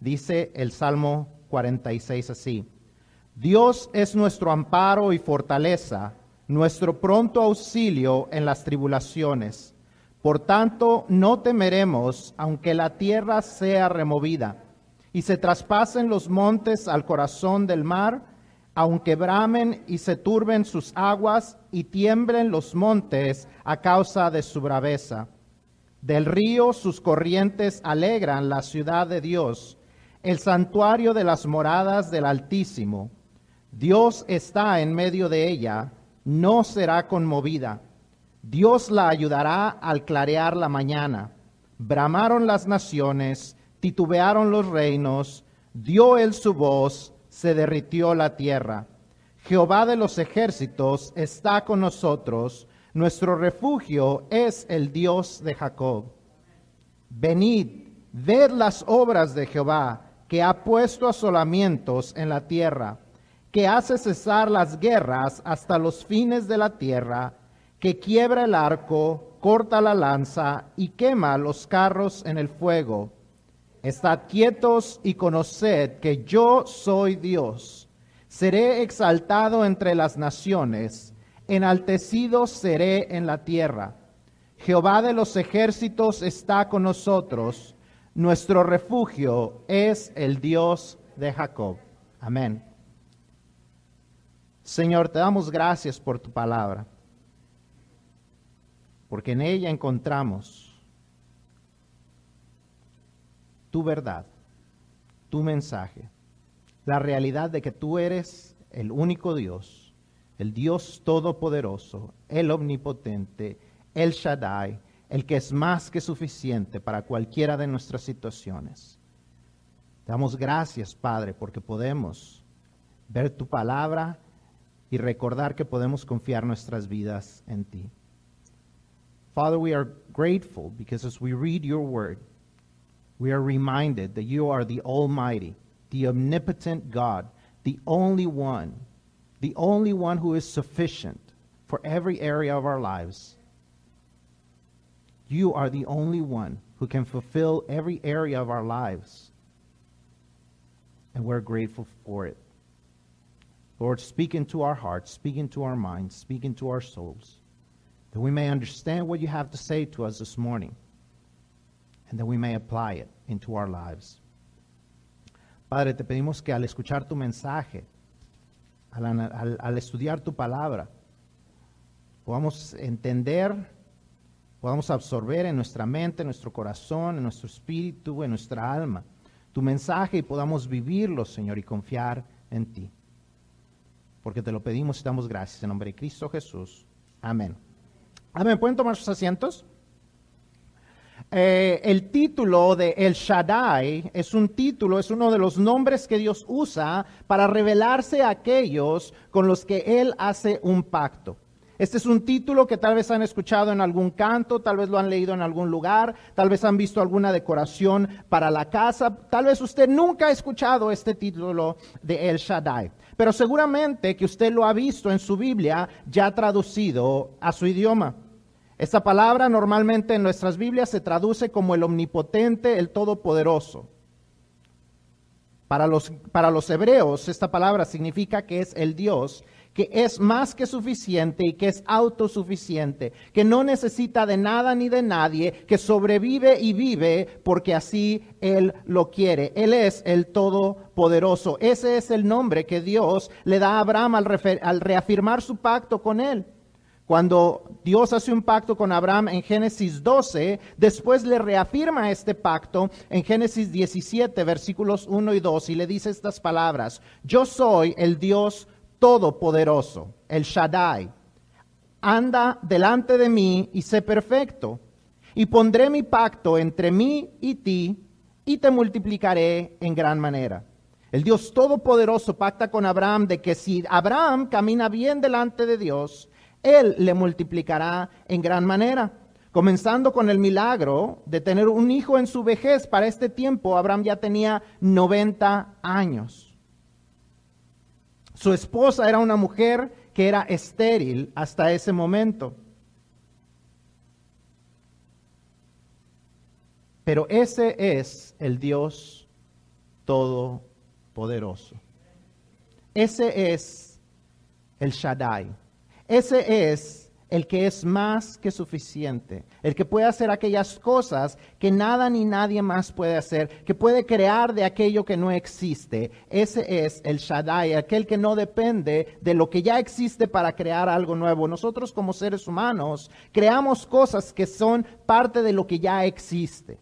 Dice el Salmo 46 así. Dios es nuestro amparo y fortaleza, nuestro pronto auxilio en las tribulaciones. Por tanto, no temeremos, aunque la tierra sea removida y se traspasen los montes al corazón del mar, aunque bramen y se turben sus aguas y tiemblen los montes a causa de su braveza. Del río sus corrientes alegran la ciudad de Dios, el santuario de las moradas del Altísimo. Dios está en medio de ella, no será conmovida. Dios la ayudará al clarear la mañana. Bramaron las naciones, titubearon los reinos, dio él su voz, se derritió la tierra. Jehová de los ejércitos está con nosotros, nuestro refugio es el Dios de Jacob. Venid, ved las obras de Jehová, que ha puesto asolamientos en la tierra, que hace cesar las guerras hasta los fines de la tierra, que quiebra el arco, corta la lanza y quema los carros en el fuego Estad quietos y conoced que yo soy Dios. Seré exaltado entre las naciones, enaltecido seré en la tierra. Jehová de los ejércitos está con nosotros. Nuestro refugio es el Dios de Jacob. Amén. Señor, te damos gracias por tu palabra, porque en ella encontramos tu verdad, tu mensaje, la realidad de que tú eres el único Dios, el Dios todopoderoso, el omnipotente, el Shaddai, el que es más que suficiente para cualquiera de nuestras situaciones. damos gracias, Padre, porque podemos ver tu palabra y recordar que podemos confiar nuestras vidas en ti. Father, we are grateful because as we read your word, we are reminded that you are the Almighty, the omnipotent God, the only one, the only one who is sufficient for every area of our lives. You are the only one who can fulfill every area of our lives. And we're grateful for it. Lord, speak into our hearts, speak into our minds, speak into our souls, that we may understand what you have to say to us this morning and that we may apply it into our lives. Padre, te pedimos que al escuchar tu mensaje, al, al, al estudiar tu palabra, podamos entender, podamos absorber en nuestra mente, en nuestro corazón, en nuestro espíritu, en nuestra alma, tu mensaje y podamos vivirlo, Señor, y confiar en ti. Porque te lo pedimos y damos gracias en nombre de Cristo Jesús. Amén. Amén. ¿Pueden tomar sus asientos? Eh, el título de El Shaddai es un título, es uno de los nombres que Dios usa para revelarse a aquellos con los que Él hace un pacto. Este es un título que tal vez han escuchado en algún canto, tal vez lo han leído en algún lugar, tal vez han visto alguna decoración para la casa, tal vez usted nunca ha escuchado este título de El Shaddai, pero seguramente que usted lo ha visto en su Biblia ya traducido a su idioma. Esta palabra normalmente en nuestras Biblias se traduce como el omnipotente, el todopoderoso. Para los, para los hebreos, esta palabra significa que es el Dios que es más que suficiente y que es autosuficiente, que no necesita de nada ni de nadie, que sobrevive y vive porque así Él lo quiere. Él es el Todopoderoso. Ese es el nombre que Dios le da a Abraham al, reafirmar su pacto con Él. Cuando Dios hace un pacto con Abraham en Génesis 12, después le reafirma este pacto en Génesis 17, versículos 1 y 2, y le dice estas palabras, yo soy el Dios todopoderoso, el Shaddai. Anda delante de mí y sé perfecto, y pondré mi pacto entre mí y ti, y te multiplicaré en gran manera. El Dios Todopoderoso pacta con Abraham de que si Abraham camina bien delante de Dios, él le multiplicará en gran manera. Comenzando con el milagro de tener un hijo en su vejez. Para este tiempo, Abraham ya tenía 90 años. Su esposa era una mujer que era estéril hasta ese momento. Pero ese es el Dios Todopoderoso. Ese es el Shaddai. Ese es el que es más que suficiente, el que puede hacer aquellas cosas que nada ni nadie más puede hacer, que puede crear de aquello que no existe. Ese es el Shaddai, aquel que no depende de lo que ya existe para crear algo nuevo. Nosotros como seres humanos creamos cosas que son parte de lo que ya existe.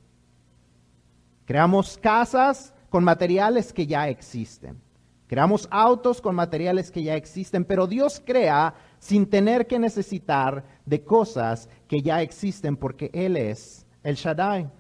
Creamos casas con materiales que ya existen. Creamos autos con materiales que ya existen, pero Dios crea sin tener que necesitar de cosas que ya existen porque Él es el Shaddai.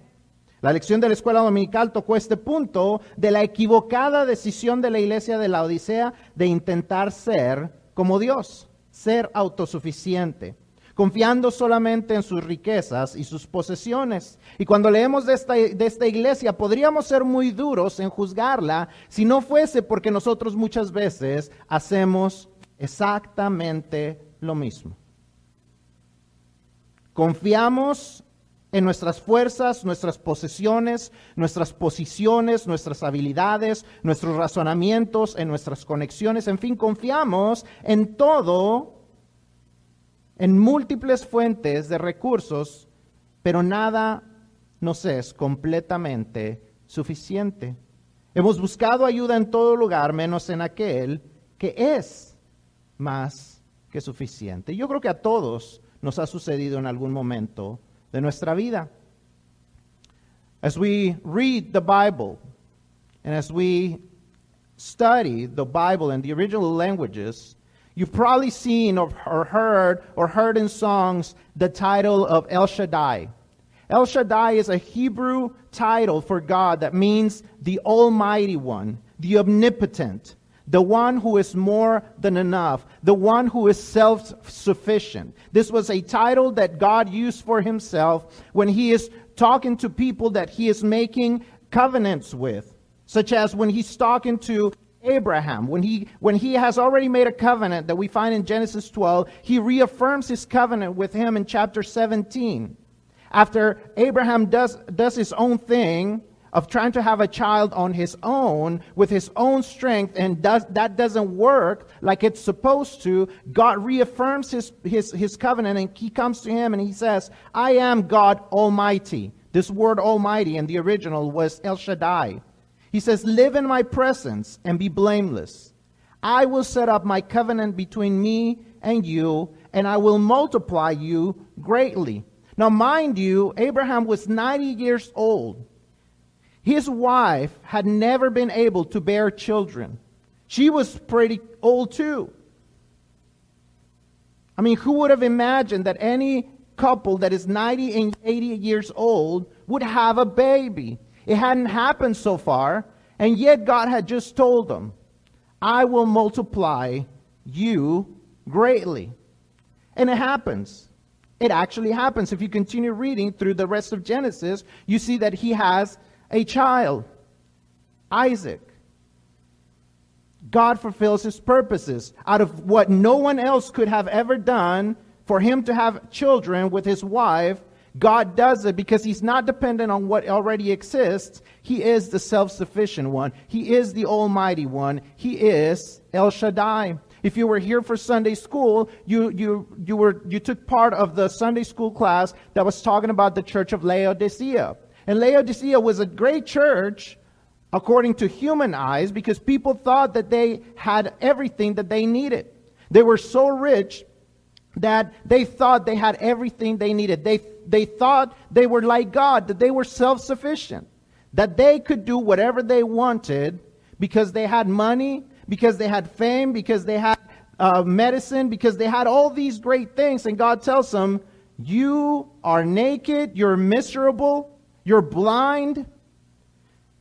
La lección de la escuela dominical tocó este punto de la equivocada decisión de la iglesia de la Odisea de intentar ser como Dios, ser autosuficiente, confiando solamente en sus riquezas y sus posesiones. Y cuando leemos de esta, de esta iglesia, podríamos ser muy duros en juzgarla si no fuese porque nosotros muchas veces hacemos exactamente lo mismo. Confiamos en nuestras fuerzas, nuestras posesiones, nuestras posiciones, nuestras habilidades, nuestros razonamientos, en nuestras conexiones, en fin, confiamos en todo, en múltiples fuentes de recursos, pero nada nos es completamente suficiente. Hemos buscado ayuda en todo lugar, menos en aquel que es más que suficiente. Yo creo que a todos nos ha sucedido en algún momento de nuestra vida. As we read the Bible and as we study the Bible in the original languages, you've probably seen or, heard or heard in songs the title of El Shaddai. El Shaddai is a Hebrew title for God that means the Almighty One, the Omnipotent, the one who is more than enough, the one who is self sufficient. This was a title that God used for himself when he is talking to people that he is making covenants with, such as when he's talking to Abraham, when he, when he has already made a covenant that we find in Genesis 12, he reaffirms his covenant with him in chapter 17. After Abraham does, does his own thing, of trying to have a child on his own with his own strength and does, that doesn't work like it's supposed to, God reaffirms his, his, his covenant and he comes to him and he says, I am God Almighty. This word Almighty in the original was El Shaddai. He says, Live in my presence and be blameless. I will set up my covenant between me and you, and I will multiply you greatly. Now, mind you, Abraham was 90 years old his wife had never been able to bear children. She was pretty old too. I mean, who would have imagined that any couple that is 90 and 80 years old would have a baby? It hadn't happened so far, and yet God had just told them, I will multiply you greatly. And it happens. It actually happens. If you continue reading through the rest of Genesis, you see that he has a child, Isaac. God fulfills his purposes. Out of what no one else could have ever done, for him to have children with his wife, God does it because he's not dependent on what already exists. He is the self sufficient one, he is the Almighty one, he is El Shaddai. If you were here for Sunday school, you, you, you, were, you took part of the Sunday school class that was talking about the church of Laodicea. And Laodicea was a great church according to human eyes because people thought that they had everything that they needed. They were so rich that they thought they had everything they needed. They, they thought they were like God, that they were self sufficient, that they could do whatever they wanted because they had money, because they had fame, because they had uh, medicine, because they had all these great things. And God tells them, You are naked, you're miserable, you're blind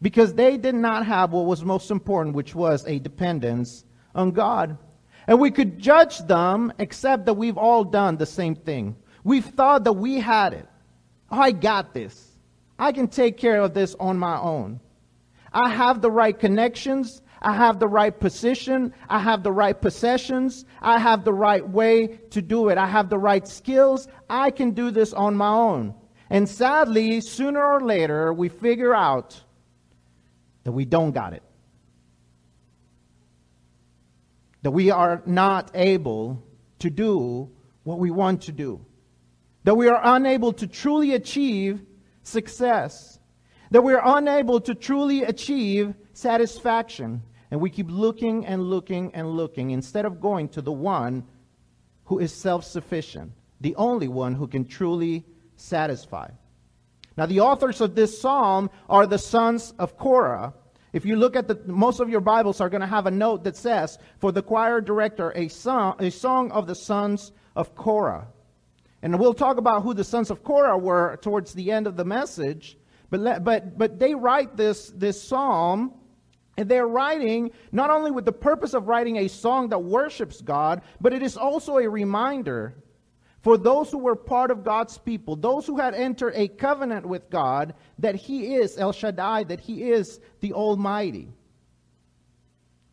because they did not have what was most important, which was a dependence on God. And we could judge them, except that we've all done the same thing. We've thought that we had it. Oh, I got this. I can take care of this on my own. I have the right connections. I have the right position. I have the right possessions. I have the right way to do it. I have the right skills. I can do this on my own. And sadly, sooner or later, we figure out that we don't got it. That we are not able to do what we want to do. That we are unable to truly achieve success. That we are unable to truly achieve satisfaction. And we keep looking and looking and looking instead of going to the one who is self sufficient, the only one who can truly satisfy. Now, the authors of this psalm are the sons of Korah. If you look at the, most of your Bibles are going to have a note that says, for the choir director, a song, a song of the sons of Korah. And we'll talk about who the sons of Korah were towards the end of the message. But, but, but they write this, this psalm, and they're writing not only with the purpose of writing a song that worships God, but it is also a reminder for those who were part of God's people, those who had entered a covenant with God, that He is El Shaddai, that He is the Almighty.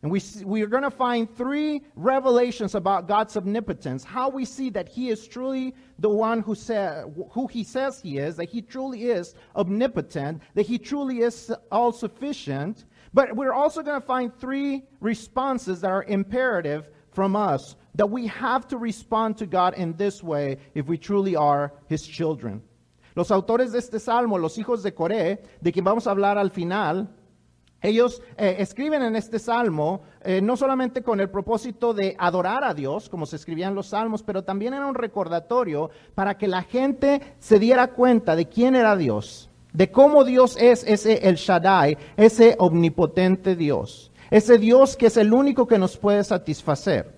And we, we are going to find three revelations about God's omnipotence, how we see that He is truly the one who, say, who He says He is, that He truly is omnipotent, that He truly is all sufficient. But we're also going to find three responses that are imperative from us, that we have to respond to God in this way if we truly are His children. Los autores de este salmo, los hijos de Coré, de quien vamos a hablar al final, ellos eh, escriben en este salmo eh, no solamente con el propósito de adorar a Dios, como se escribían los salmos, pero también era un recordatorio para que la gente se diera cuenta de quién era Dios, de cómo Dios es ese El Shaddai, ese omnipotente Dios, ese Dios que es el único que nos puede satisfacer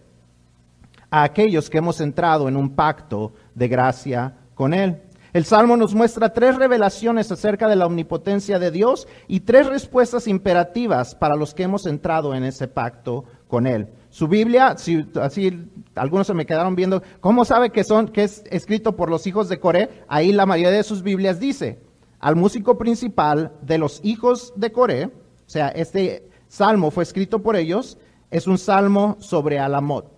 a aquellos que hemos entrado en un pacto de gracia con Él. El Salmo nos muestra tres revelaciones acerca de la omnipotencia de Dios y tres respuestas imperativas para los que hemos entrado en ese pacto con Él. Su Biblia, si así algunos se me quedaron viendo, ¿cómo sabe que son que es escrito por los hijos de Coré? Ahí la mayoría de sus Biblias dice, al músico principal de los hijos de Coré, o sea, este salmo fue escrito por ellos, es un salmo sobre Alamot.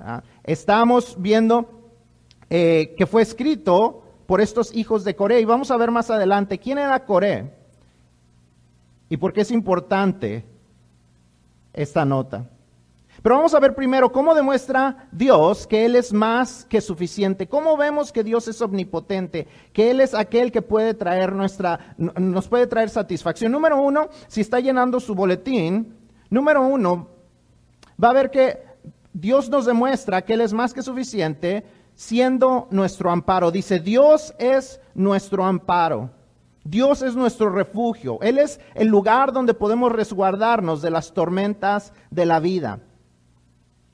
¿ah? Estamos viendo eh, que fue escrito por estos hijos de Coré. Y vamos a ver más adelante quién era Coré y por qué es importante esta nota. Pero vamos a ver primero cómo demuestra Dios que Él es más que suficiente. ¿Cómo vemos que Dios es omnipotente? Que Él es aquel que puede traer nuestra, nos puede traer satisfacción. Número uno, si está llenando su boletín, número uno, va a ver que Dios nos demuestra que Él es más que suficiente siendo nuestro amparo. Dice, Dios es nuestro amparo. Dios es nuestro refugio. Él es el lugar donde podemos resguardarnos de las tormentas de la vida.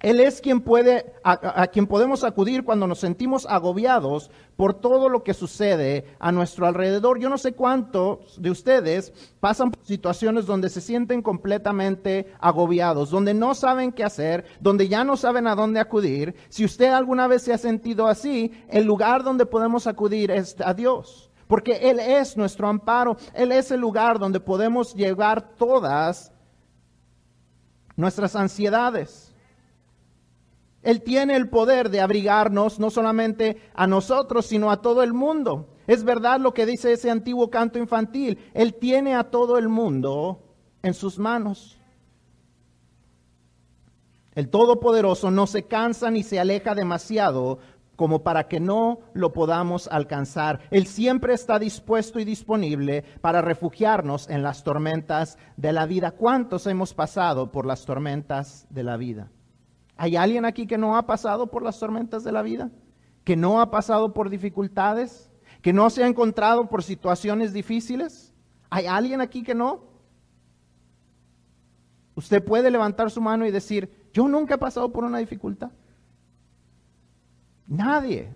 Él es quien puede, a, quien podemos acudir cuando nos sentimos agobiados por todo lo que sucede a nuestro alrededor. Yo no sé cuántos de ustedes pasan por situaciones donde se sienten completamente agobiados, donde no saben qué hacer, donde ya no saben a dónde acudir. Si usted alguna vez se ha sentido así, el lugar donde podemos acudir es a Dios. Porque Él es nuestro amparo, Él es el lugar donde podemos llevar todas nuestras ansiedades. Él tiene el poder de abrigarnos no solamente a nosotros, sino a todo el mundo. Es verdad lo que dice ese antiguo canto infantil. Él tiene a todo el mundo en sus manos. El Todopoderoso no se cansa ni se aleja demasiado como para que no lo podamos alcanzar. Él siempre está dispuesto y disponible para refugiarnos en las tormentas de la vida. ¿Cuántos hemos pasado por las tormentas de la vida? ¿Hay alguien aquí que no ha pasado por las tormentas de la vida? ¿Que no ha pasado por dificultades? ¿Que no se ha encontrado por situaciones difíciles? ¿Hay alguien aquí que no? Usted puede levantar su mano y decir, yo nunca he pasado por una dificultad. Nadie.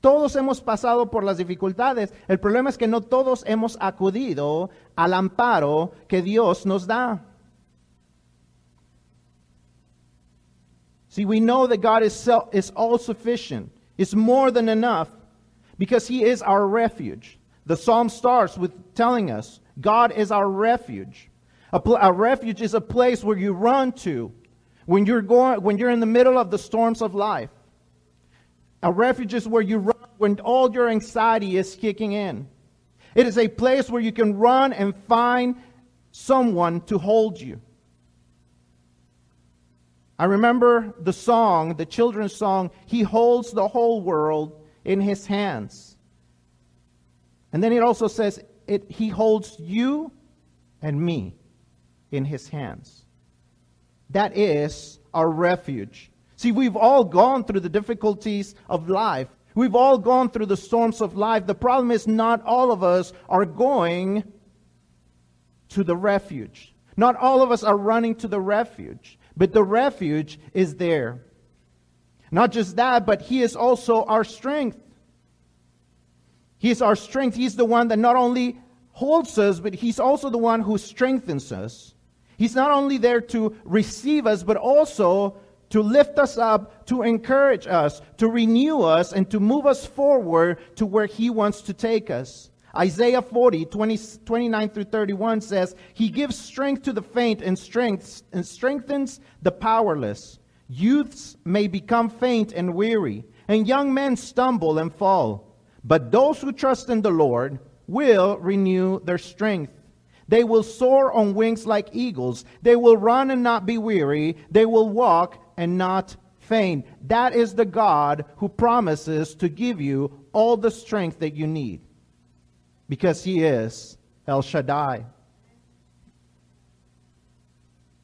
Todos hemos pasado por las dificultades. El problema es que no todos hemos acudido al amparo que Dios nos da. See, we know that God is, self, is all sufficient, it's more than enough, because He is our refuge. The psalm starts with telling us God is our refuge. A, pl- a refuge is a place where you run to when you're, going, when you're in the middle of the storms of life. A refuge is where you run when all your anxiety is kicking in. It is a place where you can run and find someone to hold you. I remember the song, the children's song, He holds the whole world in His hands. And then it also says, it, He holds you and me in His hands. That is our refuge. See, we've all gone through the difficulties of life. We've all gone through the storms of life. The problem is not all of us are going to the refuge. Not all of us are running to the refuge, but the refuge is there. Not just that, but He is also our strength. He is our strength. He's the one that not only holds us, but He's also the one who strengthens us. He's not only there to receive us, but also to lift us up, to encourage us, to renew us, and to move us forward to where He wants to take us. Isaiah 40, 20, 29 through 31 says, He gives strength to the faint and, and strengthens the powerless. Youths may become faint and weary, and young men stumble and fall. But those who trust in the Lord will renew their strength. They will soar on wings like eagles. They will run and not be weary. They will walk and not faint. That is the God who promises to give you all the strength that you need because he is El Shaddai.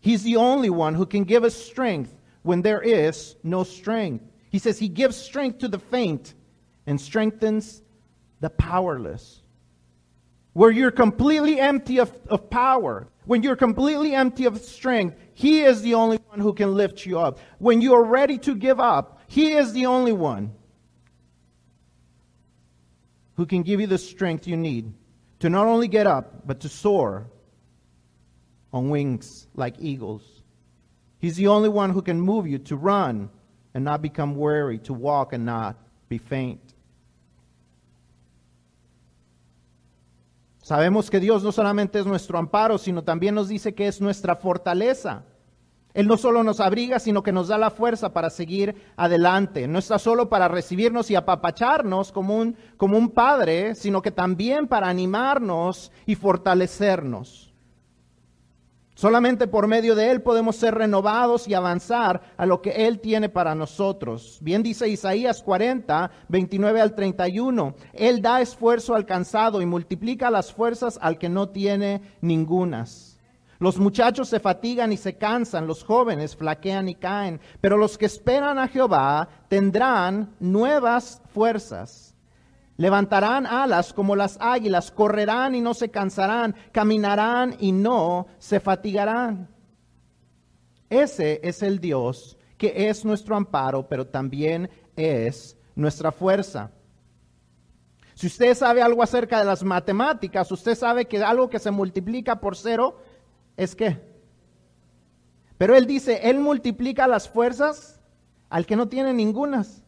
He's the only one who can give us strength when there is no strength. He says he gives strength to the faint and strengthens the powerless. Where you're completely empty of, of power, when you're completely empty of strength, he is the only one who can lift you up. When you are ready to give up, he is the only one who can give you the strength you need to not only get up, but to soar on wings like eagles. He's the only one who can move you to run and not become weary, to walk and not be faint. Sabemos que Dios no solamente es nuestro amparo, sino también nos dice que es nuestra fortaleza. Él no solo nos abriga, sino que nos da la fuerza para seguir adelante. No está solo para recibirnos y apapacharnos como un, como un padre, sino que también para animarnos y fortalecernos. Solamente por medio de Él podemos ser renovados y avanzar a lo que Él tiene para nosotros. Bien dice Isaías 40, 29 al 31. Él da esfuerzo al cansado y multiplica las fuerzas al que no tiene ningunas. Los muchachos se fatigan y se cansan, los jóvenes flaquean y caen, pero los que esperan a Jehová tendrán nuevas fuerzas. Levantarán alas como las águilas, correrán y no se cansarán, caminarán y no se fatigarán. Ese es el Dios que es nuestro amparo, pero también es nuestra fuerza. Si usted sabe algo acerca de las matemáticas, usted sabe que algo que se multiplica por cero es que. Pero él dice, él multiplica las fuerzas al que no tiene ningunas.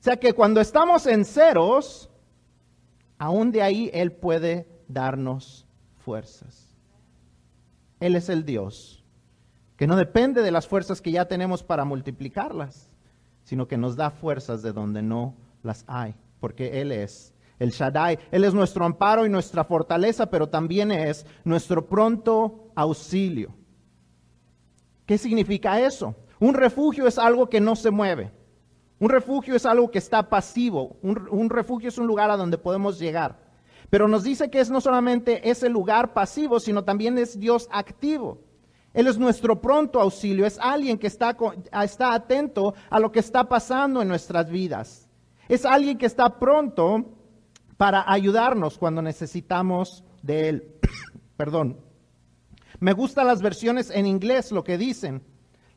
O sea que cuando estamos en ceros, aún de ahí él puede darnos fuerzas. Él es el Dios que no depende de las fuerzas que ya tenemos para multiplicarlas, sino que nos da fuerzas de donde no las hay, porque Él es el Shaddai. Él es nuestro amparo y nuestra fortaleza, pero también es nuestro pronto auxilio. ¿Qué significa eso? Un refugio es algo que no se mueve. Un refugio es algo que está pasivo. Un, refugio es un lugar a donde podemos llegar. Pero nos dice que es no solamente ese lugar pasivo, sino también es Dios activo. Él es nuestro pronto auxilio, es alguien que está, está atento a lo que está pasando en nuestras vidas. Es alguien que está pronto para ayudarnos cuando necesitamos de Él. Perdón. Me gustan las versiones en inglés, lo que dicen.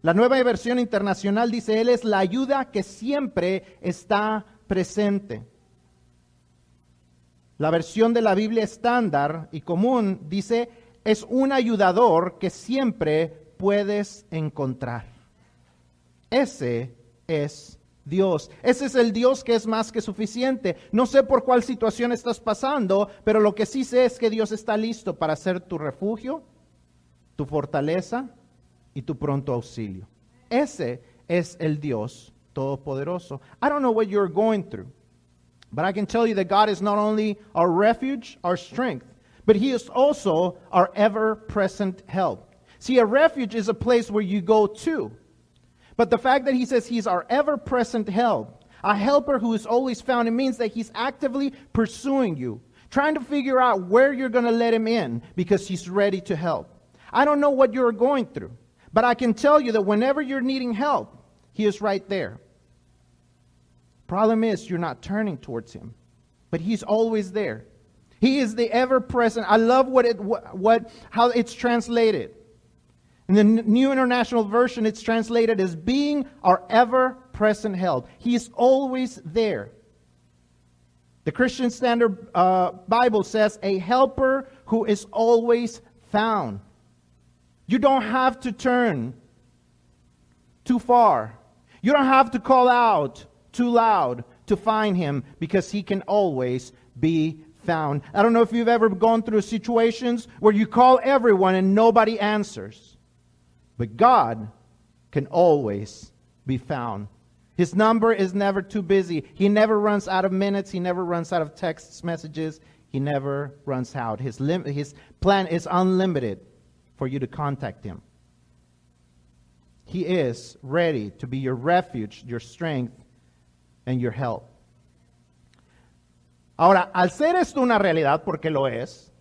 La nueva versión internacional dice, Él es la ayuda que siempre está presente. La versión de la Biblia estándar y común dice, es un ayudador que siempre puedes encontrar. Ese es Dios. Ese es el Dios que es más que suficiente. No sé por cuál situación estás pasando, pero lo que sí sé es que Dios está listo para ser tu refugio, tu fortaleza y tu pronto auxilio. Ese es el Dios todopoderoso. I don't know what you're going through, but I can tell you that God is not only our refuge, our strength, but he is also our ever present help. See, a refuge is a place where you go to. But the fact that he says he's our ever present help, a helper who is always found, it means that he's actively pursuing you, trying to figure out where you're going to let him in because he's ready to help. I don't know what you're going through, but I can tell you that whenever you're needing help, he is right there. Problem is, you're not turning towards him, but he's always there. He is the ever present. I love what it, what, what how it's translated. In the New International Version, it's translated as being our ever present help. He is always there. The Christian Standard uh, Bible says, a helper who is always found. You don't have to turn too far. You don't have to call out too loud to find him because he can always be found. I don't know if you've ever gone through situations where you call everyone and nobody answers. But God can always be found. His number is never too busy. He never runs out of minutes. He never runs out of text messages. He never runs out. His, lim- his plan is unlimited for you to contact him. He is ready to be your refuge, your strength, and your help. Ahora, al ser esto una realidad, porque lo es,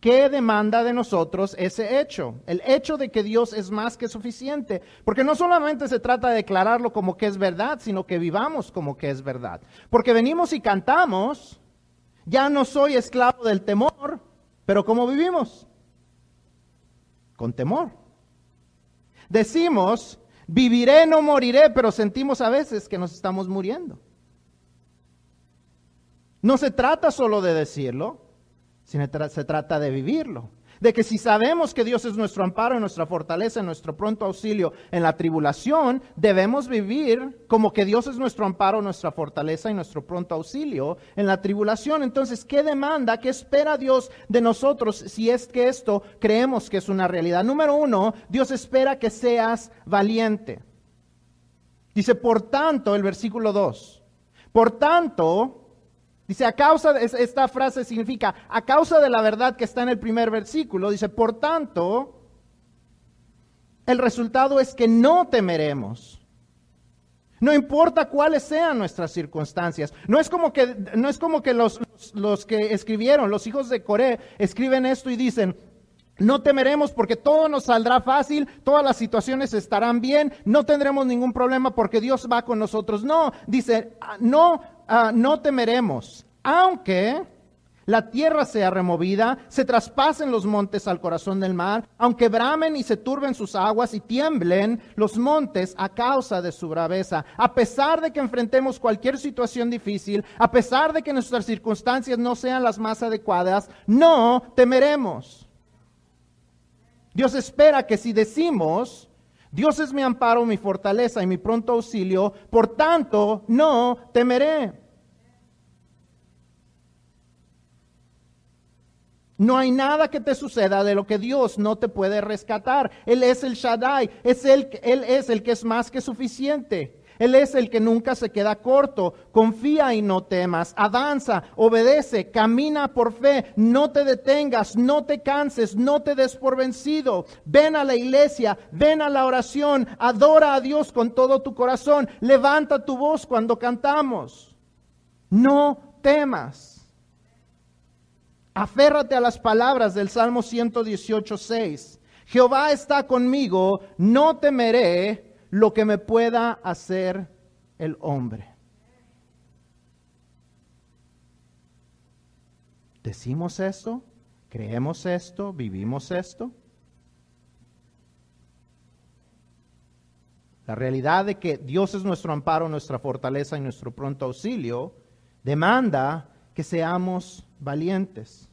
¿qué demanda de nosotros ese hecho? El hecho de que Dios es más que suficiente. Porque no solamente se trata de declararlo como que es verdad, sino que vivamos como que es verdad. Porque venimos y cantamos, ya no soy esclavo del temor, pero ¿cómo vivimos? Con temor. Decimos, viviré, no moriré, pero sentimos a veces que nos estamos muriendo. No se trata solo de decirlo, se trata de vivirlo. De que si sabemos que Dios es nuestro amparo y nuestra fortaleza, nuestro pronto auxilio en la tribulación, debemos vivir como que Dios es nuestro amparo, nuestra fortaleza y nuestro pronto auxilio en la tribulación. Entonces, ¿qué demanda, qué espera Dios de nosotros si es que esto creemos que es una realidad? Número uno, Dios espera que seas valiente. Dice, por tanto, el versículo 2, por tanto, Dice, a causa de, esta frase significa, a causa de la verdad que está en el primer versículo, dice, por tanto, el resultado es que no temeremos. No importa cuáles sean nuestras circunstancias. No es como que, no es como que los, los que escribieron, los hijos de Coré, escriben esto y dicen, no temeremos porque todo nos saldrá fácil, todas las situaciones estarán bien, no tendremos ningún problema porque Dios va con nosotros. No, dice, ah, no, ah, no temeremos, aunque la tierra sea removida, se traspasen los montes al corazón del mar, aunque bramen y se turben sus aguas y tiemblen los montes a causa de su braveza. A pesar de que enfrentemos cualquier situación difícil, a pesar de que nuestras circunstancias no sean las más adecuadas, no temeremos. Dios espera que si decimos, Dios es mi amparo, mi fortaleza y mi pronto auxilio, por tanto, no temeré. No hay nada que te suceda de lo que Dios no te puede rescatar. Él es el Shaddai, es él es el que es más que suficiente. Él es el que nunca se queda corto. Confía y no temas. Avanza, obedece, camina por fe. No te detengas, no te canses, no te des por vencido. Ven a la iglesia, ven a la oración. Adora a Dios con todo tu corazón. Levanta tu voz cuando cantamos. No temas. Aférrate a las palabras del Salmo 118, 6. Jehová está conmigo, no temeré lo que me pueda hacer el hombre. ¿Decimos esto? ¿Creemos esto? ¿Vivimos esto? La realidad de que Dios es nuestro amparo, nuestra fortaleza y nuestro pronto auxilio demanda que seamos valientes.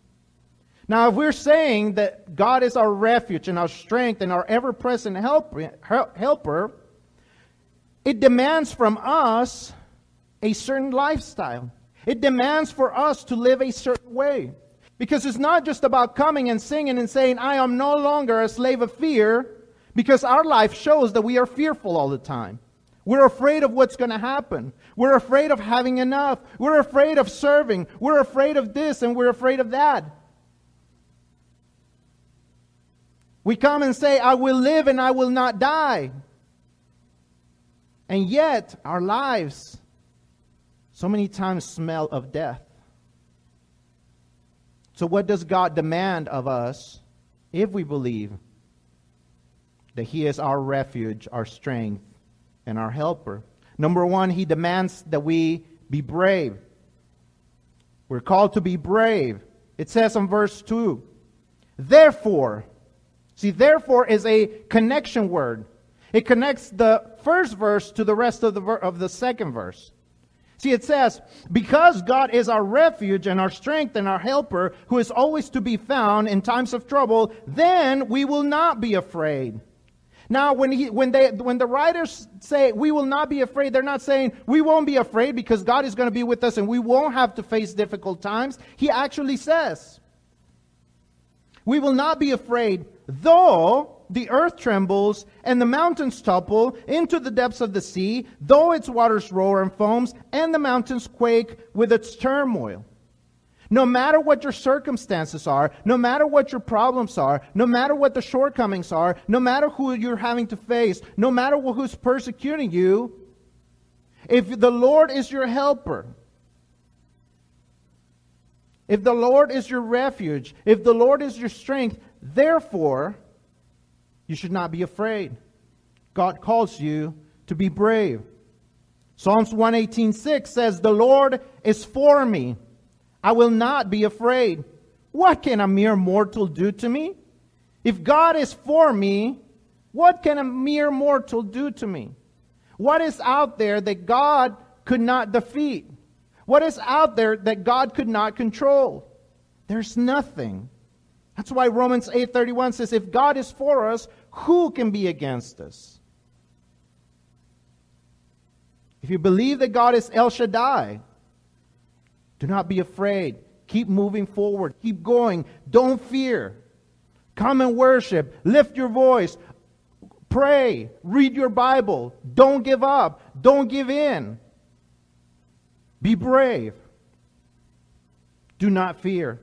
Now, if we're saying that God is our refuge and our strength and our ever present helper, It demands from us a certain lifestyle. It demands for us to live a certain way. Because it's not just about coming and singing and saying, I am no longer a slave of fear, because our life shows that we are fearful all the time. We're afraid of what's going to happen. We're afraid of having enough. We're afraid of serving. We're afraid of this and we're afraid of that. We come and say, I will live and I will not die. And yet, our lives so many times smell of death. So, what does God demand of us if we believe that He is our refuge, our strength, and our helper? Number one, He demands that we be brave. We're called to be brave. It says in verse 2 Therefore, see, therefore is a connection word. It connects the first verse to the rest of the, ver- of the second verse. See, it says, because God is our refuge and our strength and our helper, who is always to be found in times of trouble, then we will not be afraid. Now, when, he, when, they, when the writers say we will not be afraid, they're not saying we won't be afraid because God is going to be with us and we won't have to face difficult times. He actually says, we will not be afraid, though the earth trembles and the mountains topple into the depths of the sea, though its waters roar and foams and the mountains quake with its turmoil. No matter what your circumstances are, no matter what your problems are, no matter what the shortcomings are, no matter who you're having to face, no matter who's persecuting you, if the Lord is your helper, if the Lord is your refuge, if the Lord is your strength, therefore, you should not be afraid. God calls you to be brave. Psalms 118:6 says, "The Lord is for me. I will not be afraid. What can a mere mortal do to me? If God is for me, what can a mere mortal do to me? What is out there that God could not defeat? What is out there that God could not control? There's nothing. That's why Romans 8:31 says if God is for us, who can be against us? If you believe that God is El Shaddai, do not be afraid. Keep moving forward. Keep going. Don't fear. Come and worship. Lift your voice. Pray. Read your Bible. Don't give up. Don't give in. Be brave. Do not fear.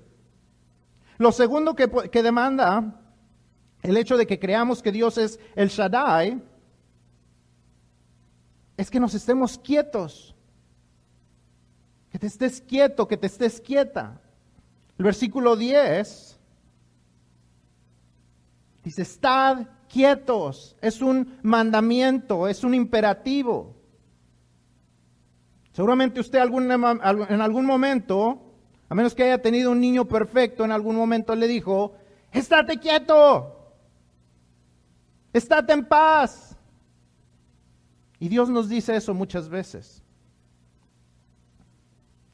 Lo segundo que, que demanda el hecho de que creamos que Dios es el Shaddai es que nos estemos quietos. Que te estés quieto, que te estés quieta. El versículo 10 dice, estad quietos. Es un mandamiento, es un imperativo. Seguramente usted en algún momento, a menos que haya tenido un niño perfecto, en algún momento le dijo, estate quieto, estate en paz. Y Dios nos dice eso muchas veces.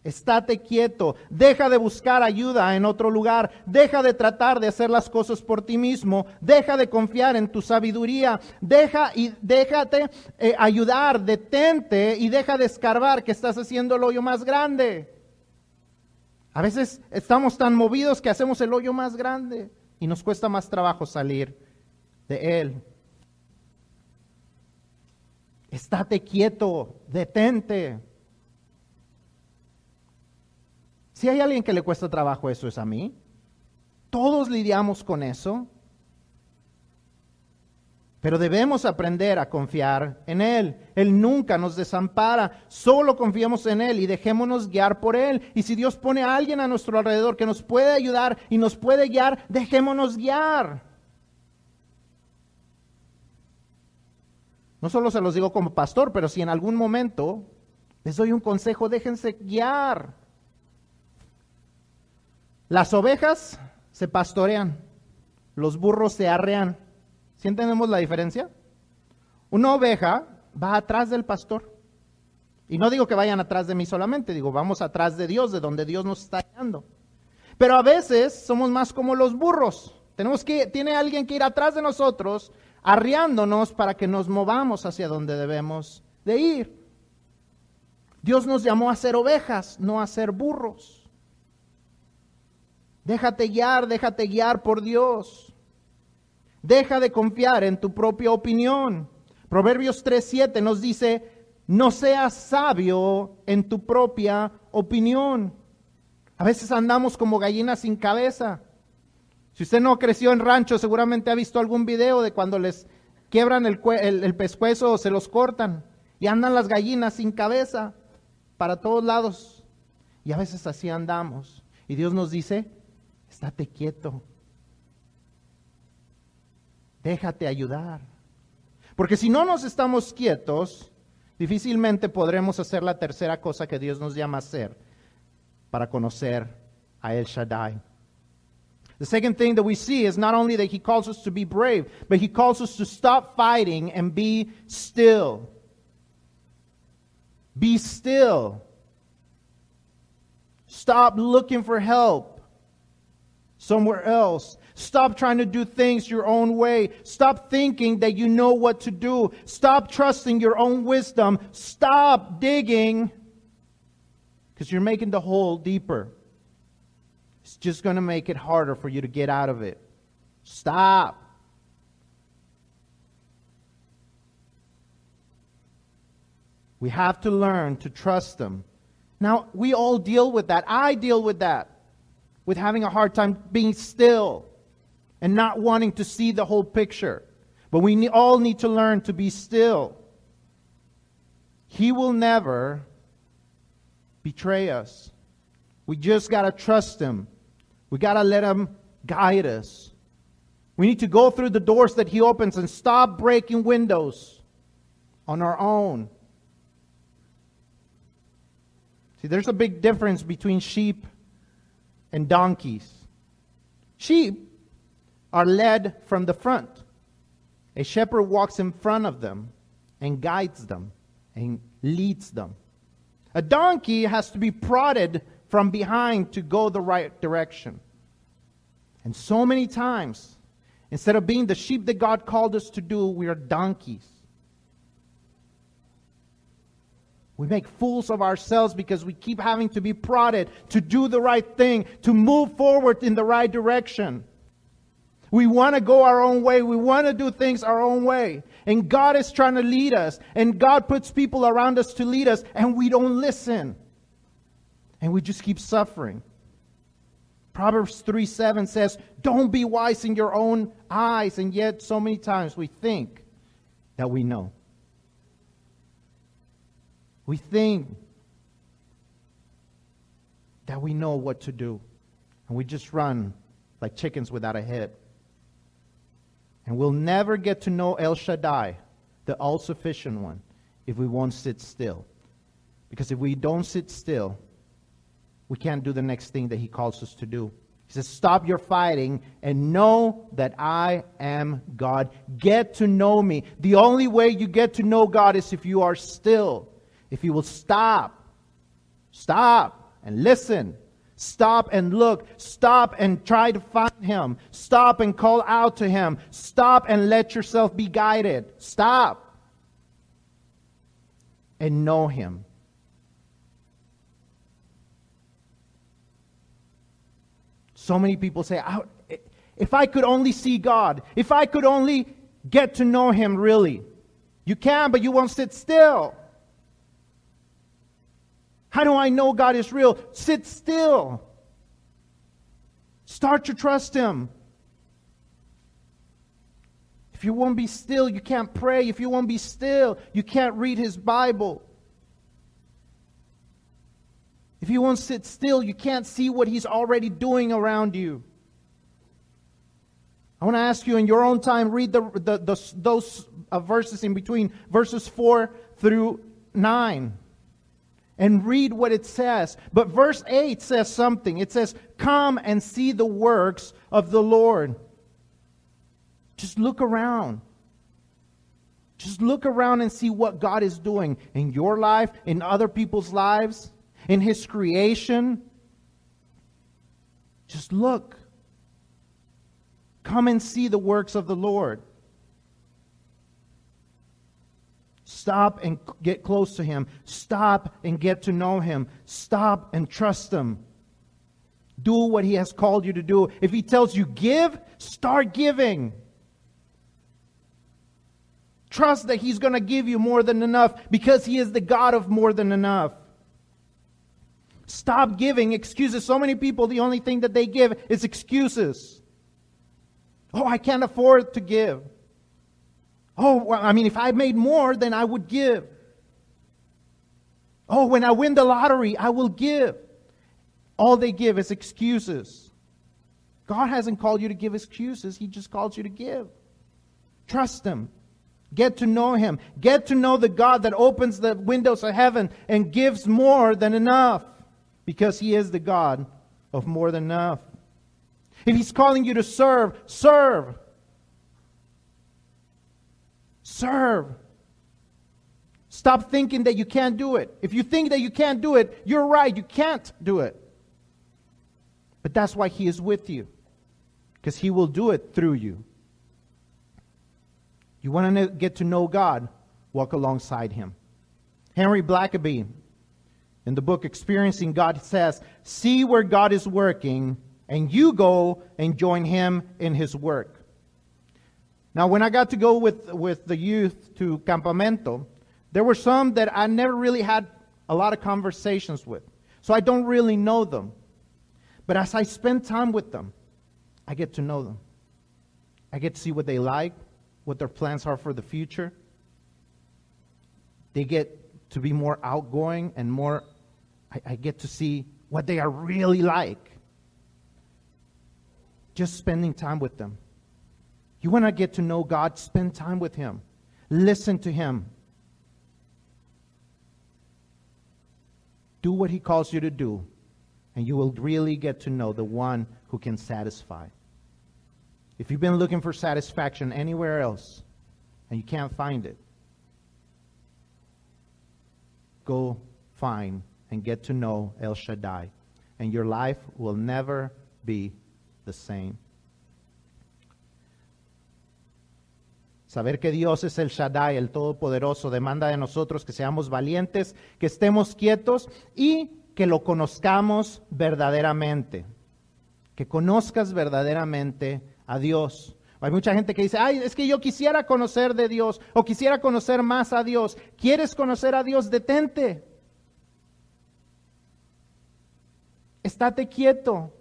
Estate quieto, deja de buscar ayuda en otro lugar, deja de tratar de hacer las cosas por ti mismo, deja de confiar en tu sabiduría, deja y déjate eh, ayudar, detente y deja de escarbar que estás haciendo el hoyo más grande. A veces estamos tan movidos que hacemos el hoyo más grande y nos cuesta más trabajo salir de él. Estate quieto, detente. Si hay alguien que le cuesta trabajo, eso es a mí. Todos lidiamos con eso. Pero debemos aprender a confiar en Él. Él nunca nos desampara. Solo confiemos en Él y dejémonos guiar por Él. Y si Dios pone a alguien a nuestro alrededor que nos puede ayudar y nos puede guiar, dejémonos guiar. No solo se los digo como pastor, pero si en algún momento les doy un consejo, déjense guiar. Las ovejas se pastorean, los burros se arrean. ¿Sí entendemos la diferencia? Una oveja va atrás del pastor. Y no digo que vayan atrás de mí solamente, digo, vamos atrás de Dios, de donde Dios nos está guiando. Pero a veces somos más como los burros. Tenemos que, tiene alguien que ir atrás de nosotros, arriándonos para que nos movamos hacia donde debemos de ir. Dios nos llamó a ser ovejas, no a ser burros. Déjate guiar, déjate guiar por Dios. Deja de confiar en tu propia opinión. Proverbios 3:7 nos dice, no seas sabio en tu propia opinión. A veces andamos como gallinas sin cabeza. Si usted no creció en rancho, seguramente ha visto algún video de cuando les quiebran el, el, el pescuezo o se los cortan y andan las gallinas sin cabeza para todos lados. Y a veces así andamos. Y Dios nos dice, estate quieto. Déjate ayudar. Porque si no nos estamos quietos, difícilmente podremos hacer la tercera cosa que Dios nos llama a hacer para conocer a El Shaddai. The second thing that we see is not only that he calls us to be brave, but he calls us to stop fighting and be still. Be still. Stop looking for help somewhere else. Stop trying to do things your own way. Stop thinking that you know what to do. Stop trusting your own wisdom. Stop digging because you're making the hole deeper. It's just going to make it harder for you to get out of it. Stop. We have to learn to trust them. Now, we all deal with that. I deal with that, with having a hard time being still and not wanting to see the whole picture. But we all need to learn to be still. He will never betray us. We just got to trust Him. We got to let Him guide us. We need to go through the doors that He opens and stop breaking windows on our own. See, there's a big difference between sheep and donkeys. Sheep are led from the front. A shepherd walks in front of them and guides them and leads them. A donkey has to be prodded from behind to go the right direction. And so many times, instead of being the sheep that God called us to do, we are donkeys. We make fools of ourselves because we keep having to be prodded to do the right thing, to move forward in the right direction. We want to go our own way. We want to do things our own way. And God is trying to lead us. And God puts people around us to lead us, and we don't listen. And we just keep suffering. Proverbs 3 7 says, Don't be wise in your own eyes. And yet, so many times we think that we know. We think that we know what to do, and we just run like chickens without a head. And we'll never get to know El Shaddai, the all sufficient one, if we won't sit still. Because if we don't sit still, we can't do the next thing that he calls us to do. He says, Stop your fighting and know that I am God. Get to know me. The only way you get to know God is if you are still if you will stop, stop and listen, stop and look, stop and try to find Him, stop and call out to Him, stop and let yourself be guided, stop and know Him. So many people say, if I could only see God, if I could only get to know Him really. You can, but you won't sit still. How do I know God is real? Sit still. Start to trust Him. If you won't be still, you can't pray. If you won't be still, you can't read His Bible. If you won't sit still, you can't see what He's already doing around you. I want to ask you in your own time, read the, the, the those uh, verses in between, verses 4 through 9 and read what it says. But verse 8 says something. It says, Come and see the works of the Lord. Just look around. Just look around and see what God is doing in your life, in other people's lives, in His creation. Just look. Come and see the works of the Lord. Stop and get close to Him. Stop and get to know Him. Stop and trust Him. Do what He has called you to do. If He tells you give, start giving. Trust that He's going to give you more than enough because He is the God of more than enough. Stop giving excuses. So many people, the only thing that they give is excuses. Oh, I can't afford to give. Oh, well, I mean, if I made more, then I would give. Oh, when I win the lottery, I will give. All they give is excuses. God hasn't called you to give excuses, He just calls you to give. Trust Him. Get to know Him. Get to know the God that opens the windows of heaven and gives more than enough because He is the God of more than enough. If He's calling you to serve, serve. Serve. Stop thinking that you can't do it. If you think that you can't do it, you're right. You can't do it. But that's why He is with you, because He will do it through you. You want to get to know God, walk alongside Him. Henry Blackaby, in the book Experiencing God, says, See where God is working, and you go and join Him in His work. Now, when I got to go with, with the youth to Campamento, there were some that I never really had a lot of conversations with. So I don't really know them. But as I spend time with them, I get to know them. I get to see what they like, what their plans are for the future. They get to be more outgoing and more, I, I get to see what they are really like. Just spending time with them. You want to get to know God, spend time with Him, listen to Him. Do what He calls you to do, and you will really get to know the one who can satisfy. If you've been looking for satisfaction anywhere else and you can't find it, go find and get to know El Shaddai, and your life will never be the same. Saber que Dios es el Shaddai, el Todopoderoso, demanda de nosotros que seamos valientes, que estemos quietos y que lo conozcamos verdaderamente. Que conozcas verdaderamente a Dios. Hay mucha gente que dice, ay, es que yo quisiera conocer de Dios o quisiera conocer más a Dios. ¿Quieres conocer a Dios? Detente. Estate quieto.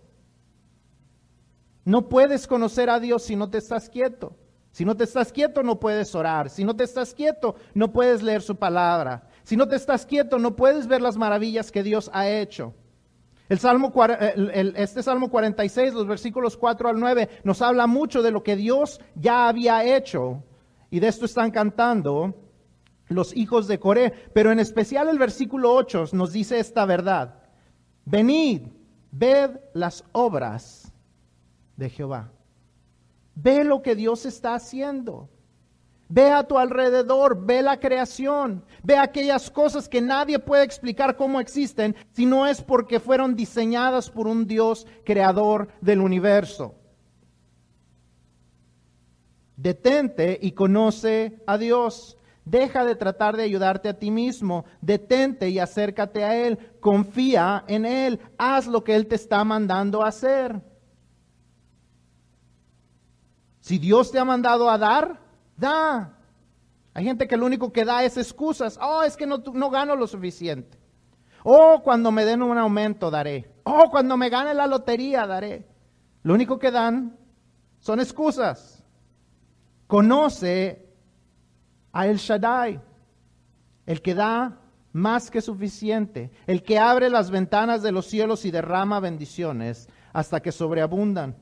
No puedes conocer a Dios si no te estás quieto. Si no te estás quieto, no puedes orar. Si no te estás quieto, no puedes leer su palabra. Si no te estás quieto, no puedes ver las maravillas que Dios ha hecho. El Salmo, este Salmo 46, los versículos 4 al 9, nos habla mucho de lo que Dios ya había hecho. Y de esto están cantando los hijos de Coré. Pero en especial el versículo 8 nos dice esta verdad. Venid, ved las obras de Jehová. Ve lo que Dios está haciendo. Ve a tu alrededor, ve la creación, ve aquellas cosas que nadie puede explicar cómo existen si no es porque fueron diseñadas por un Dios creador del universo. Detente y conoce a Dios. Deja de tratar de ayudarte a ti mismo. Detente y acércate a Él. Confía en Él. Haz lo que Él te está mandando a hacer. Si Dios te ha mandado a dar, Da. Hay gente que lo único que da es excusas. Oh, es que no, no gano lo suficiente. Oh, cuando me den un aumento daré. Oh, cuando me gane la lotería daré. Lo único que dan son excusas. Conoce a El Shaddai, el que da más que suficiente, el que abre las ventanas de los cielos y derrama bendiciones hasta que sobreabundan.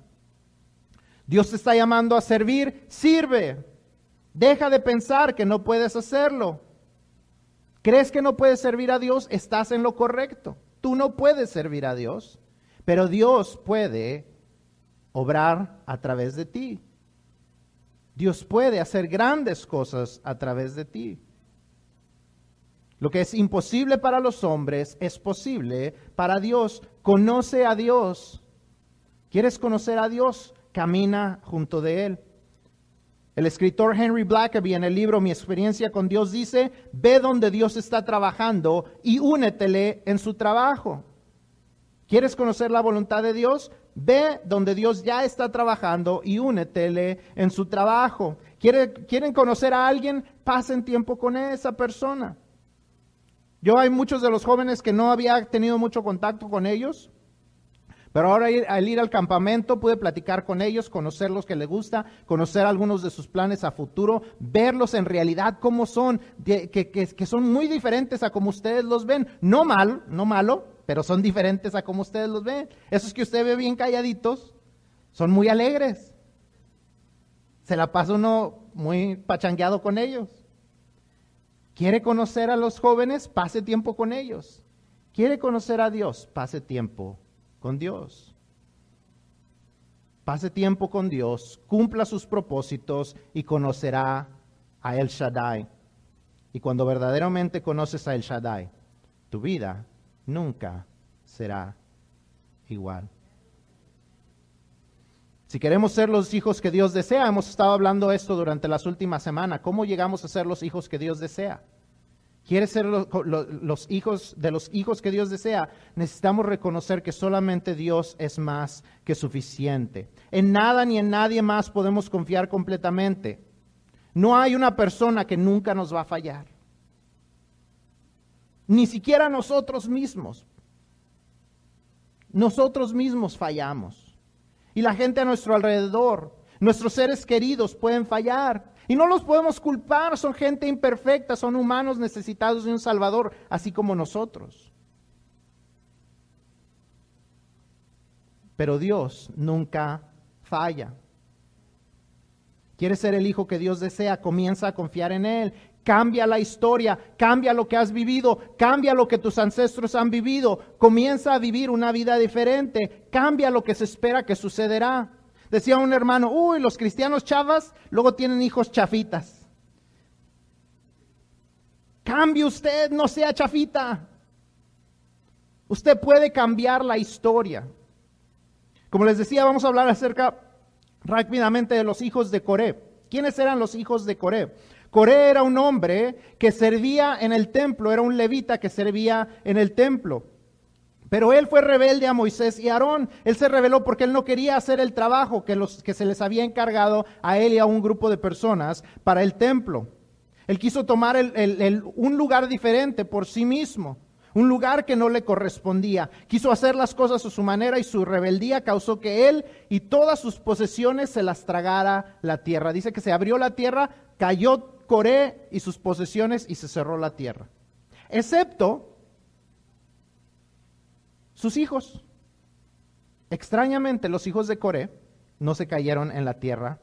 Dios te está llamando a servir, sirve. Deja de pensar que no puedes hacerlo. ¿Crees que no puedes servir a Dios? Estás en lo correcto. Tú no puedes servir a Dios, pero Dios puede obrar a través de ti. Dios puede hacer grandes cosas a través de ti. Lo que es imposible para los hombres es posible para Dios. Conoce a Dios. ¿Quieres conocer a Dios? Camina junto de Él. El escritor Henry Blackaby en el libro Mi experiencia con Dios dice, ve donde Dios está trabajando y únetele en su trabajo. ¿Quieres conocer la voluntad de Dios? Ve donde Dios ya está trabajando y únetele en su trabajo. ¿Quieren conocer a alguien? Pasen tiempo con esa persona. Yo hay muchos de los jóvenes que no había tenido mucho contacto con ellos, Pero ahora al ir al campamento pude platicar con ellos, conocer los que les gusta, conocer algunos de sus planes a futuro, verlos en realidad cómo son, que- que son muy diferentes a como ustedes los ven. No mal, no malo, pero son diferentes a como ustedes los ven. Esos que usted ve bien calladitos, son muy alegres. Se la pasa uno muy pachangueado con ellos. ¿Quiere conocer a los jóvenes? Pase tiempo con ellos. ¿Quiere conocer a Dios? Pase tiempo con Dios. Pase tiempo con Dios, cumpla sus propósitos y conocerá a El Shaddai. Y cuando verdaderamente conoces a El Shaddai, tu vida nunca será igual. Si queremos ser los hijos que Dios desea, hemos estado hablando esto durante las últimas semanas, ¿cómo llegamos a ser los hijos que Dios desea? ¿Quieres ser lo- lo- los hijos de los hijos que Dios desea? Necesitamos reconocer que solamente Dios es más que suficiente. En nada ni en nadie más podemos confiar completamente. No hay una persona que nunca nos va a fallar. Ni siquiera nosotros mismos. Nosotros mismos fallamos. Y la gente a nuestro alrededor, nuestros seres queridos pueden fallar. Y no los podemos culpar, son gente imperfecta, son humanos necesitados de un Salvador, así como nosotros. Pero Dios nunca falla. ¿Quieres ser el hijo que Dios desea? Comienza a confiar en Él. Cambia la historia, cambia lo que has vivido, cambia lo que tus ancestros han vivido. Comienza a vivir una vida diferente, cambia lo que se espera que sucederá. Decía un hermano, uy, los cristianos chavas luego tienen hijos chafitas. Cambie usted, no sea chafita. Usted puede cambiar la historia. Como les decía, vamos a hablar acerca rápidamente de los hijos de Coré. ¿Quiénes eran los hijos de Coré? Coré era un hombre que servía en el templo, era un levita que servía en el templo. Pero él fue rebelde a Moisés y Aarón. Él se rebeló porque él no quería hacer el trabajo que, los, que se les había encargado a él y a un grupo de personas para el templo. Él quiso tomar el- el- el- un lugar diferente por sí mismo, un lugar que no le correspondía. Quiso hacer las cosas a su manera y su rebeldía causó que él y todas sus posesiones se las tragara la tierra. Dice que se abrió la tierra, cayó Coré y sus posesiones y se cerró la tierra. Excepto sus hijos. Extrañamente, los hijos de Coré no se cayeron en la tierra.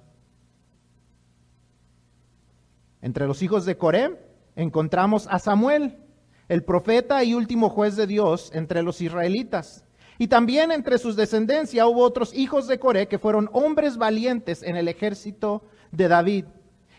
Entre los hijos de Coré encontramos a Samuel, el profeta y último juez de Dios entre los israelitas. Y también entre sus descendencia hubo otros hijos de Coré que fueron hombres valientes en el ejército de David.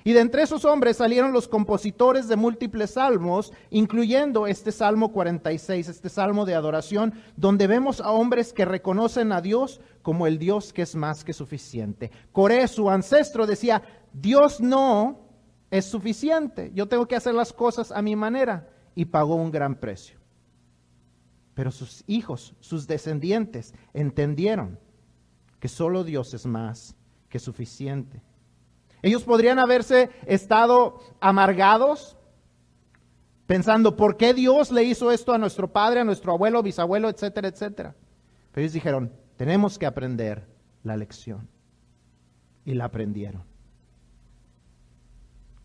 Y de entre esos hombres salieron los compositores de múltiples salmos, incluyendo este Salmo 46, este Salmo de adoración, donde vemos a hombres que reconocen a Dios como el Dios que es más que suficiente. Coré, su ancestro, decía, Dios no es suficiente, yo tengo que hacer las cosas a mi manera, y pagó un gran precio. Pero sus hijos, sus descendientes, entendieron que solo Dios es más que suficiente. Ellos podrían haberse estado amargados pensando, ¿por qué Dios le hizo esto a nuestro padre, a nuestro abuelo, bisabuelo, etcétera, etcétera? Pero ellos dijeron, tenemos que aprender la lección. Y la aprendieron.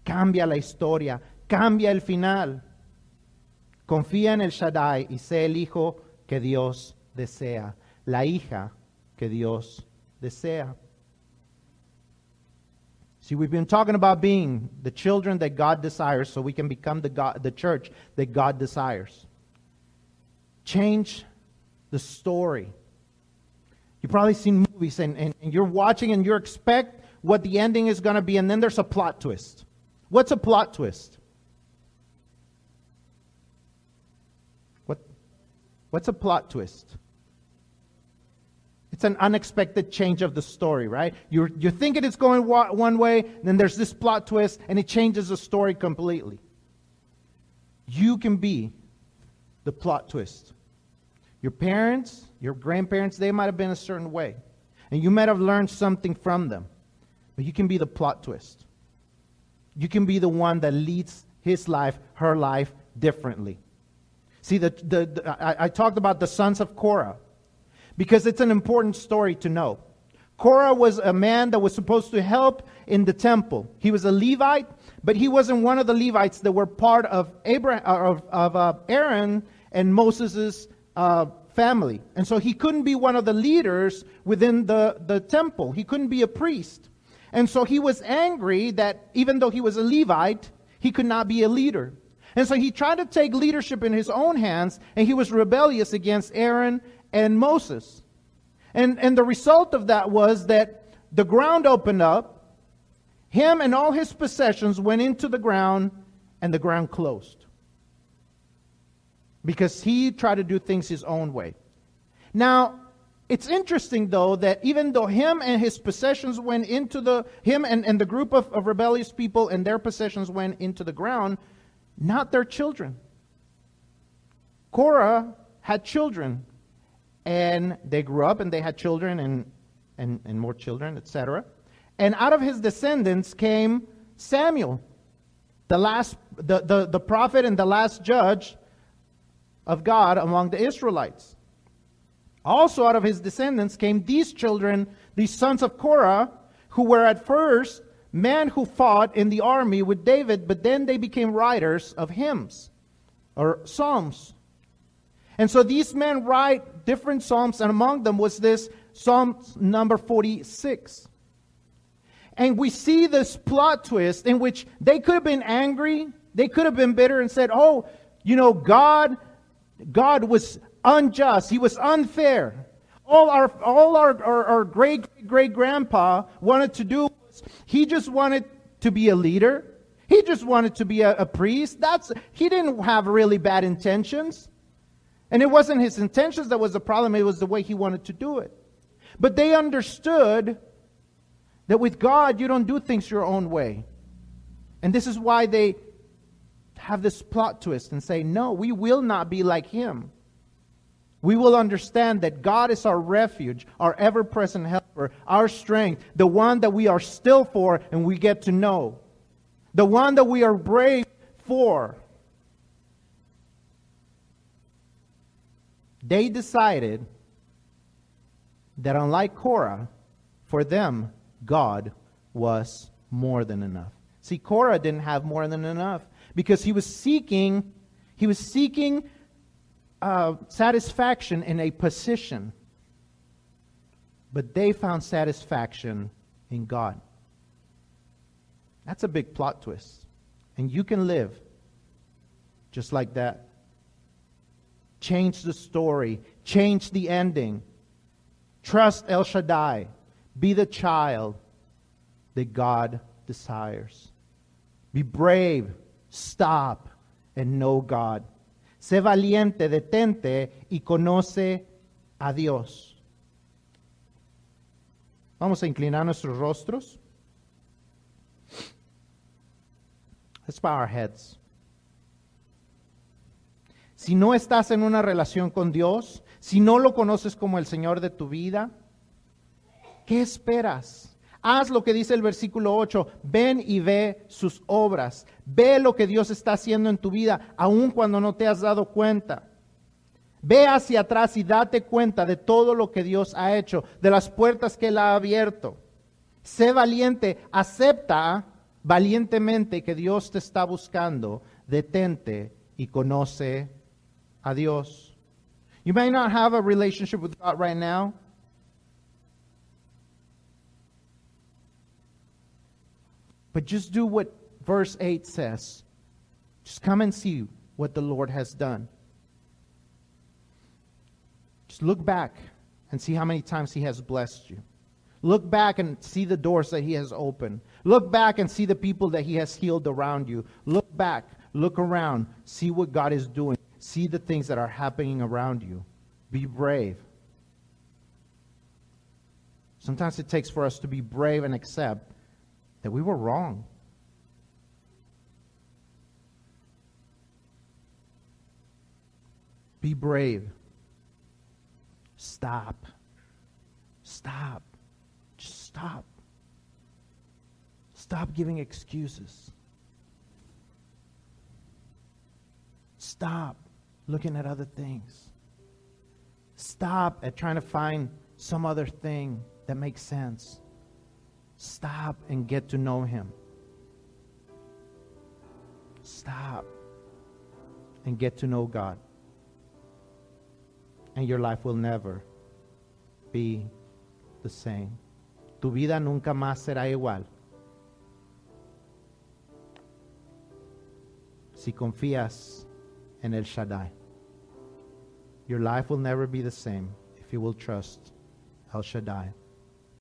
Cambia la historia, cambia el final. Confía en el Shaddai y sé el hijo que Dios desea, la hija que Dios desea. See, we've been talking about being the children that God desires so we can become the, God, the church that God desires. Change the story. You've probably seen movies and, and, and you're watching and you expect what the ending is going to be, and then there's a plot twist. What's a plot twist? What, what's a plot twist? It's an unexpected change of the story, right? You're, you're thinking it's going wa- one way, then there's this plot twist, and it changes the story completely. You can be the plot twist. Your parents, your grandparents, they might have been a certain way, and you might have learned something from them, but you can be the plot twist. You can be the one that leads his life, her life differently. See, the, the, the- I, I talked about the sons of Korah. Because it's an important story to know. Korah was a man that was supposed to help in the temple. He was a Levite, but he wasn't one of the Levites that were part of Abraham, of, of uh, Aaron and Moses' uh, family. And so he couldn't be one of the leaders within the, the temple. He couldn't be a priest. And so he was angry that even though he was a Levite, he could not be a leader. And so he tried to take leadership in his own hands, and he was rebellious against Aaron and Moses. And, and the result of that was that the ground opened up, him and all his possessions went into the ground, and the ground closed. Because he tried to do things his own way. Now, it's interesting though that even though him and his possessions went into the him and, and the group of, of rebellious people and their possessions went into the ground, not their children. Korah had children, and they grew up and they had children and, and, and more children, etc. And out of his descendants came Samuel, the last the, the, the prophet and the last judge of God among the Israelites. Also out of his descendants came these children, these sons of Korah, who were at first men who fought in the army with David, but then they became writers of hymns or psalms. And so these men write different psalms, and among them was this Psalm number 46. And we see this plot twist in which they could have been angry, they could have been bitter and said, Oh, you know, God, God was unjust, He was unfair. All our all our, our, our great great grandpa wanted to do was he just wanted to be a leader. He just wanted to be a, a priest. That's he didn't have really bad intentions. And it wasn't his intentions that was the problem, it was the way he wanted to do it. But they understood that with God, you don't do things your own way. And this is why they have this plot twist and say, no, we will not be like him. We will understand that God is our refuge, our ever present helper, our strength, the one that we are still for and we get to know, the one that we are brave for. They decided that unlike Korah, for them, God was more than enough. See, Korah didn't have more than enough because he was seeking, he was seeking uh, satisfaction in a position, but they found satisfaction in God. That's a big plot twist. And you can live just like that. Change the story, change the ending. Trust El Shaddai. Be the child that God desires. Be brave, stop, and know God. Sé valiente, detente y conoce a Dios. Vamos a inclinar nuestros rostros. Let's bow our heads. Si no estás en una relación con Dios, si no lo conoces como el Señor de tu vida, ¿qué esperas? Haz lo que dice el versículo 8, ven y ve sus obras, ve lo que Dios está haciendo en tu vida, aun cuando no te has dado cuenta. Ve hacia atrás y date cuenta de todo lo que Dios ha hecho, de las puertas que Él ha abierto. Sé valiente, acepta valientemente que Dios te está buscando, detente y conoce a Dios. You may not have a relationship with God right now. But just do what verse 8 says. Just come and see what the Lord has done. Just look back and see how many times He has blessed you. Look back and see the doors that He has opened. Look back and see the people that He has healed around you. Look back, look around, see what God is doing. See the things that are happening around you. Be brave. Sometimes it takes for us to be brave and accept that we were wrong. Be brave. Stop. Stop. Just stop. Stop giving excuses. Stop looking at other things. Stop at trying to find some other thing that makes sense. Stop and get to know Him. Stop and get to know God. And your life will never be the same. Tu vida nunca más será igual. Si confías en el Shaddai. Your life will never be the same if you will trust El Shaddai.